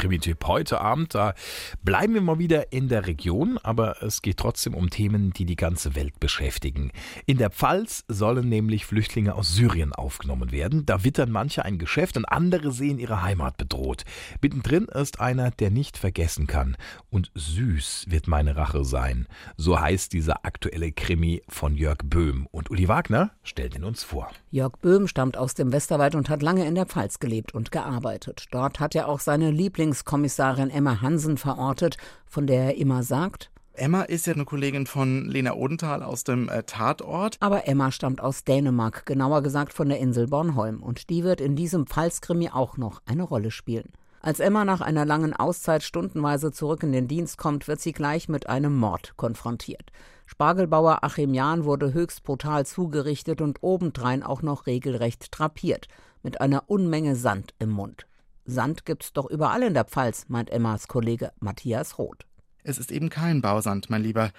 Im Krimi-Tipp heute Abend, da bleiben wir mal wieder in der Region, aber es geht trotzdem um Themen, die die ganze Welt beschäftigen. In der Pfalz sollen nämlich Flüchtlinge aus Syrien aufgenommen werden. Da wittern manche ein Geschäft und andere sehen ihre Heimat bedroht. Mittendrin ist einer, der nicht vergessen kann. Und süß wird meine Rache sein. So heißt dieser aktuelle Krimi von Jörg Böhm. Und Uli Wagner stellt ihn uns vor. Jörg Böhm stammt aus dem Westerwald und hat lange in der Pfalz gelebt und gearbeitet. Dort hat er auch seine Lieblingskommissarin Emma Hansen verortet, von der er immer sagt, Emma ist ja eine Kollegin von Lena Odenthal aus dem äh, Tatort. aber Emma stammt aus Dänemark, genauer gesagt von der Insel Bornholm. Und die wird in diesem Pfalzkrimi auch noch eine Rolle spielen. Als Emma nach einer langen Auszeit stundenweise zurück in den Dienst kommt, wird sie gleich mit einem Mord konfrontiert. Spargelbauer Achim Jahn wurde höchst brutal zugerichtet und obendrein auch noch regelrecht drapiert, mit einer Unmenge Sand im Mund. Sand gibt's doch überall in der Pfalz, meint Emmas Kollege Matthias Roth. Es ist eben kein Bausand, mein Lieber.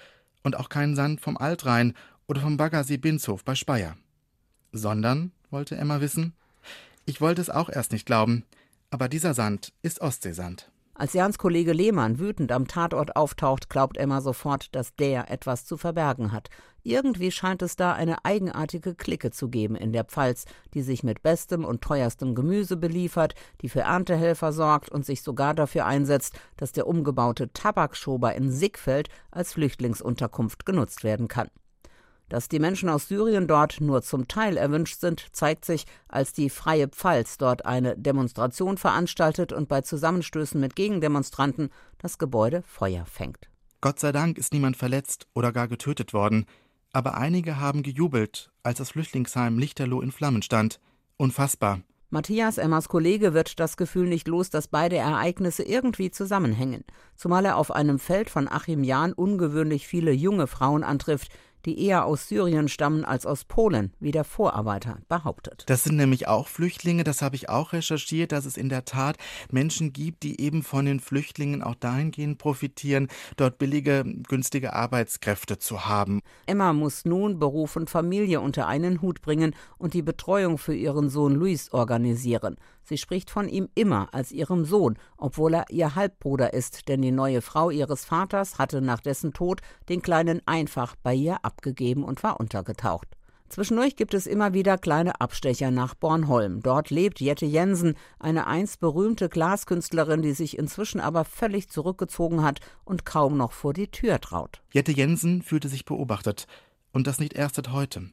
Und auch kein Sand vom Altrhein oder vom Baggersee Binshof bei Speyer. Sondern, wollte Emma wissen. Ich wollte es auch erst nicht glauben. Aber dieser Sand ist Ostseesand. Als Jans Kollege Lehmann wütend am Tatort auftaucht, glaubt Emma sofort, dass der etwas zu verbergen hat. Irgendwie scheint es da eine eigenartige Clique zu geben in der Pfalz, die sich mit bestem und teuerstem Gemüse beliefert, die für Erntehelfer sorgt und sich sogar dafür einsetzt, dass der umgebaute Tabakschober in Sickfeld als Flüchtlingsunterkunft genutzt werden kann. Dass die Menschen aus Syrien dort nur zum Teil erwünscht sind, zeigt sich, als die Freie Pfalz dort eine Demonstration veranstaltet und bei Zusammenstößen mit Gegendemonstranten das Gebäude Feuer fängt. Gott sei Dank ist niemand verletzt oder gar getötet worden. Aber einige haben gejubelt, als das Flüchtlingsheim Lichterloh in Flammen stand. Unfassbar. Matthias, Emmas Kollege, wird das Gefühl nicht los, dass beide Ereignisse irgendwie zusammenhängen. Zumal er auf einem Feld von Achim Jahn ungewöhnlich viele junge Frauen antrifft, die eher aus Syrien stammen als aus Polen, wie der Vorarbeiter behauptet. Das sind nämlich auch Flüchtlinge, das habe ich auch recherchiert, dass es in der Tat Menschen gibt, die eben von den Flüchtlingen auch dahingehend profitieren, dort billige, günstige Arbeitskräfte zu haben. Emma muss nun Beruf und Familie unter einen Hut bringen und die Betreuung für ihren Sohn Luis organisieren. Sie spricht von ihm immer als ihrem Sohn, obwohl er ihr Halbbruder ist, denn die neue Frau ihres Vaters hatte nach dessen Tod den Kleinen einfach bei ihr abgegeben und war untergetaucht. Zwischendurch gibt es immer wieder kleine Abstecher nach Bornholm. Dort lebt Jette Jensen, eine einst berühmte Glaskünstlerin, die sich inzwischen aber völlig zurückgezogen hat und kaum noch vor die Tür traut. Jette Jensen fühlte sich beobachtet. Und das nicht erst seit heute.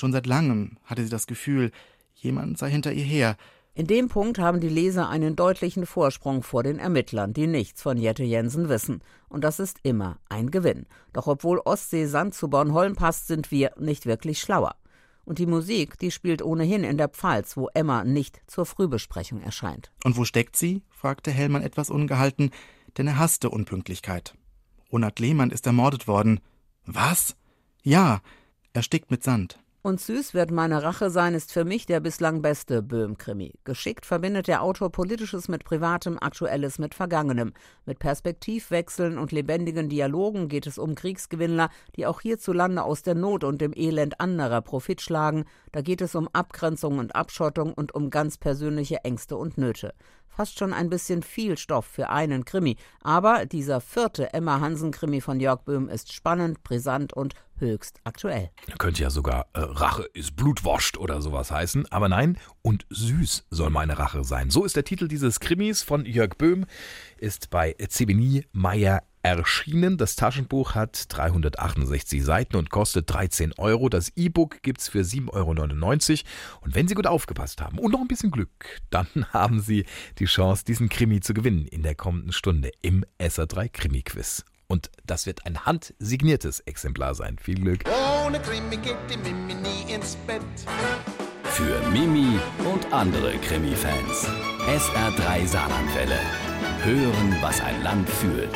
Schon seit langem hatte sie das Gefühl, jemand sei hinter ihr her. In dem Punkt haben die Leser einen deutlichen Vorsprung vor den Ermittlern, die nichts von Jette Jensen wissen. Und das ist immer ein Gewinn. Doch obwohl Ostsee Sand zu Bornholm passt, sind wir nicht wirklich schlauer. Und die Musik, die spielt ohnehin in der Pfalz, wo Emma nicht zur Frühbesprechung erscheint. Und wo steckt sie? fragte Hellmann etwas ungehalten, denn er hasste Unpünktlichkeit. Ronald Lehmann ist ermordet worden. Was? Ja, erstickt mit Sand. Und süß wird meine Rache sein, ist für mich der bislang beste Böhm-Krimi. Geschickt verbindet der Autor Politisches mit Privatem, Aktuelles mit Vergangenem. Mit Perspektivwechseln und lebendigen Dialogen geht es um Kriegsgewinnler, die auch hierzulande aus der Not und dem Elend anderer Profit schlagen. Da geht es um Abgrenzung und Abschottung und um ganz persönliche Ängste und Nöte. Fast schon ein bisschen viel Stoff für einen Krimi. Aber dieser vierte Emma Hansen-Krimi von Jörg Böhm ist spannend, brisant und höchst aktuell. Könnte ja sogar äh, Rache ist blutwascht oder sowas heißen. Aber nein, und süß soll meine Rache sein. So ist der Titel dieses Krimis von Jörg Böhm, ist bei Zebini Meyer erschienen. Das Taschenbuch hat 368 Seiten und kostet 13 Euro. Das E-Book gibt es für 7,99 Euro. Und wenn Sie gut aufgepasst haben und noch ein bisschen Glück, dann haben Sie die Chance, diesen Krimi zu gewinnen in der kommenden Stunde im SA3 Krimi-Quiz. Und das wird ein handsigniertes Exemplar sein. Viel Glück. Ohne Krimi geht die Mimi nie ins Bett. Für Mimi und andere Krimi-Fans. SR3 Saarlandwelle. Hören, was ein Land fühlt.